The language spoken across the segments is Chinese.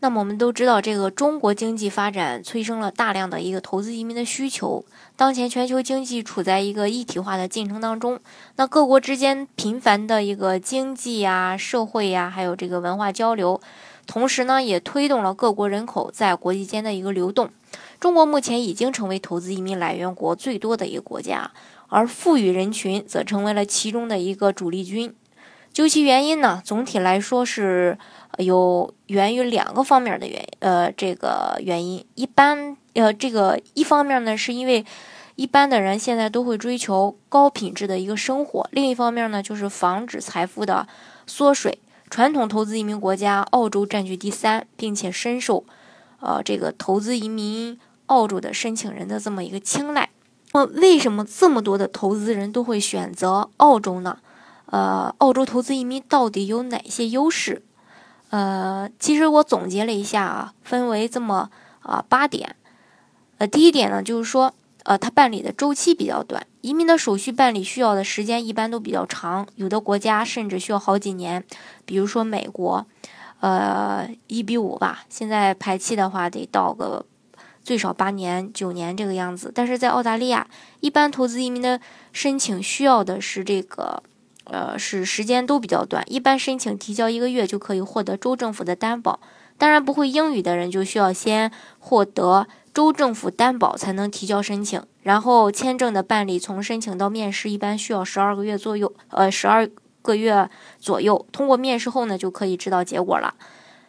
那么我们都知道，这个中国经济发展催生了大量的一个投资移民的需求。当前全球经济处在一个一体化的进程当中，那各国之间频繁的一个经济呀、社会呀，还有这个文化交流，同时呢，也推动了各国人口在国际间的一个流动。中国目前已经成为投资移民来源国最多的一个国家，而富裕人群则成为了其中的一个主力军。究其原因呢，总体来说是。有源于两个方面的原因呃这个原因，一般呃这个一方面呢，是因为一般的人现在都会追求高品质的一个生活；另一方面呢，就是防止财富的缩水。传统投资移民国家澳洲占据第三，并且深受呃这个投资移民澳洲的申请人的这么一个青睐。那么为什么这么多的投资人都会选择澳洲呢？呃，澳洲投资移民到底有哪些优势？呃，其实我总结了一下啊，分为这么啊八点。呃，第一点呢，就是说，呃，它办理的周期比较短，移民的手续办理需要的时间一般都比较长，有的国家甚至需要好几年。比如说美国，呃，一比五吧，现在排期的话得到个最少八年、九年这个样子。但是在澳大利亚，一般投资移民的申请需要的是这个。呃，是时间都比较短，一般申请提交一个月就可以获得州政府的担保。当然，不会英语的人就需要先获得州政府担保才能提交申请。然后签证的办理，从申请到面试一般需要十二个月左右，呃，十二个月左右。通过面试后呢，就可以知道结果了。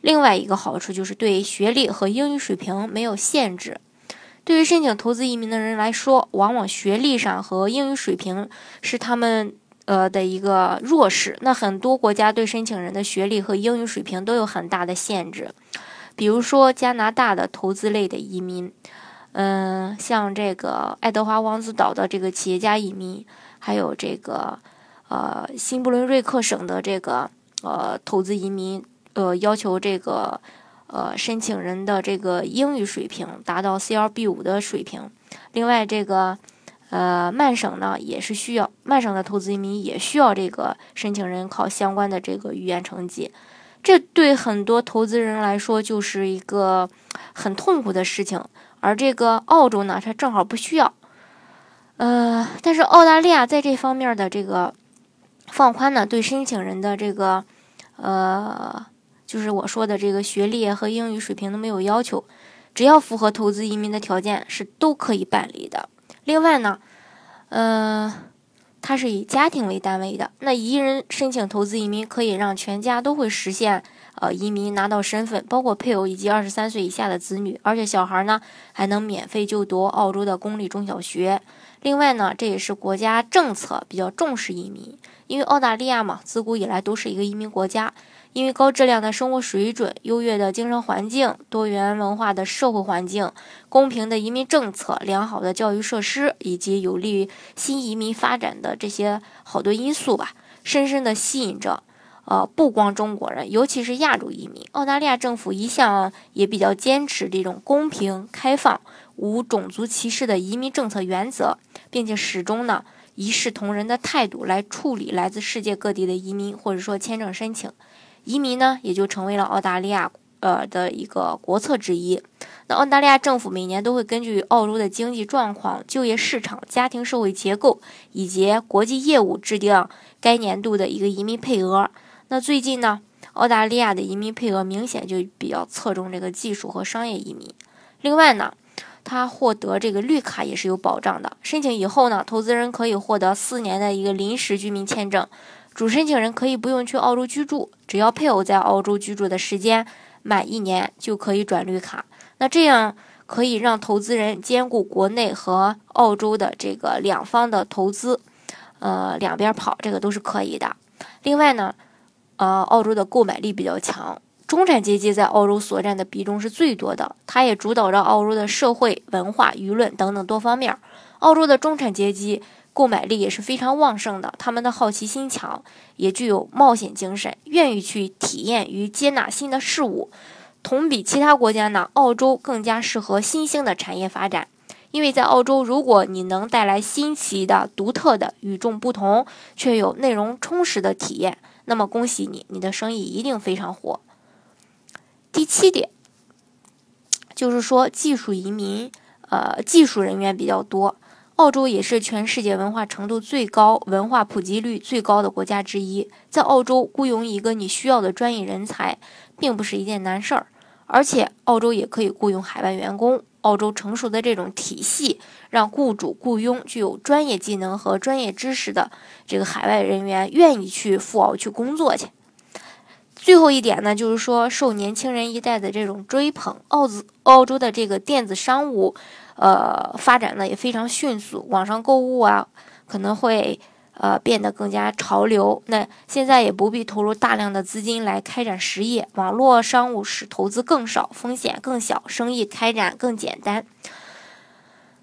另外一个好处就是对学历和英语水平没有限制。对于申请投资移民的人来说，往往学历上和英语水平是他们。呃的一个弱势，那很多国家对申请人的学历和英语水平都有很大的限制，比如说加拿大的投资类的移民，嗯，像这个爱德华王子岛的这个企业家移民，还有这个呃新布伦瑞克省的这个呃投资移民，呃要求这个呃申请人的这个英语水平达到 CLB 五的水平，另外这个。呃，曼省呢也是需要，曼省的投资移民也需要这个申请人考相关的这个语言成绩，这对很多投资人来说就是一个很痛苦的事情。而这个澳洲呢，它正好不需要。呃，但是澳大利亚在这方面的这个放宽呢，对申请人的这个呃，就是我说的这个学历和英语水平都没有要求，只要符合投资移民的条件，是都可以办理的。另外呢，呃，它是以家庭为单位的。那一人申请投资移民，可以让全家都会实现呃移民拿到身份，包括配偶以及二十三岁以下的子女。而且小孩呢还能免费就读澳洲的公立中小学。另外呢，这也是国家政策比较重视移民，因为澳大利亚嘛，自古以来都是一个移民国家。因为高质量的生活水准、优越的精神环境、多元文化的社会环境、公平的移民政策、良好的教育设施，以及有利于新移民发展的这些好多因素吧，深深地吸引着，呃，不光中国人，尤其是亚洲移民。澳大利亚政府一向也比较坚持这种公平、开放、无种族歧视的移民政策原则，并且始终呢一视同仁的态度来处理来自世界各地的移民或者说签证申请。移民呢，也就成为了澳大利亚呃的一个国策之一。那澳大利亚政府每年都会根据澳洲的经济状况、就业市场、家庭社会结构以及国际业务，制定该年度的一个移民配额。那最近呢，澳大利亚的移民配额明显就比较侧重这个技术和商业移民。另外呢，他获得这个绿卡也是有保障的。申请以后呢，投资人可以获得四年的一个临时居民签证。主申请人可以不用去澳洲居住，只要配偶在澳洲居住的时间满一年，就可以转绿卡。那这样可以让投资人兼顾国内和澳洲的这个两方的投资，呃，两边跑，这个都是可以的。另外呢，呃，澳洲的购买力比较强，中产阶级在澳洲所占的比重是最多的，它也主导着澳洲的社会、文化、舆论等等多方面。澳洲的中产阶级购买力也是非常旺盛的，他们的好奇心强，也具有冒险精神，愿意去体验与接纳新的事物。同比其他国家呢，澳洲更加适合新兴的产业发展。因为在澳洲，如果你能带来新奇的、独特的、与众不同却有内容充实的体验，那么恭喜你，你的生意一定非常火。第七点，就是说技术移民，呃，技术人员比较多。澳洲也是全世界文化程度最高、文化普及率最高的国家之一。在澳洲雇佣一个你需要的专业人才，并不是一件难事儿，而且澳洲也可以雇佣海外员工。澳洲成熟的这种体系，让雇主雇佣具有专业技能和专业知识的这个海外人员愿意去赴澳去工作去。最后一点呢，就是说受年轻人一代的这种追捧，澳子澳洲的这个电子商务，呃，发展呢也非常迅速，网上购物啊，可能会。呃，变得更加潮流。那现在也不必投入大量的资金来开展实业，网络商务使投资更少，风险更小，生意开展更简单。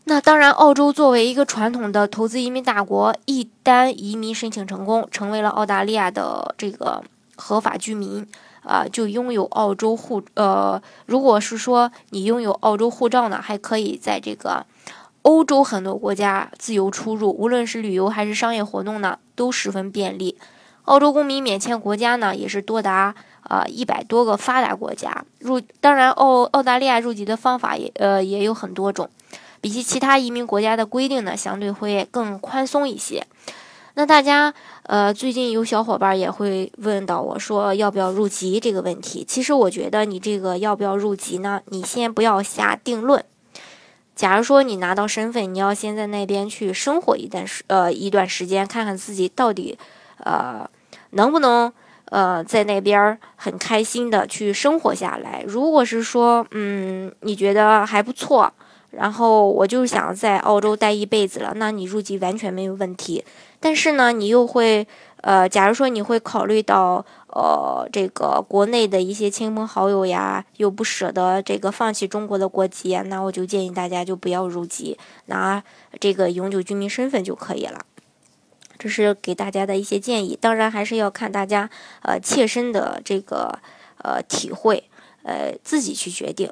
那当然，澳洲作为一个传统的投资移民大国，一旦移民申请成功，成为了澳大利亚的这个合法居民，啊，就拥有澳洲护。呃，如果是说你拥有澳洲护照呢，还可以在这个。欧洲很多国家自由出入，无论是旅游还是商业活动呢，都十分便利。澳洲公民免签国家呢，也是多达啊一百多个发达国家入。当然，澳澳大利亚入籍的方法也呃也有很多种，比起其他移民国家的规定呢，相对会更宽松一些。那大家呃最近有小伙伴也会问到我说要不要入籍这个问题。其实我觉得你这个要不要入籍呢，你先不要下定论。假如说你拿到身份，你要先在那边去生活一段时呃一段时间，看看自己到底呃能不能呃在那边很开心的去生活下来。如果是说嗯你觉得还不错，然后我就想在澳洲待一辈子了，那你入籍完全没有问题。但是呢，你又会呃假如说你会考虑到。呃，这个国内的一些亲朋好友呀，又不舍得这个放弃中国的国籍，那我就建议大家就不要入籍，拿这个永久居民身份就可以了。这是给大家的一些建议，当然还是要看大家呃切身的这个呃体会，呃自己去决定。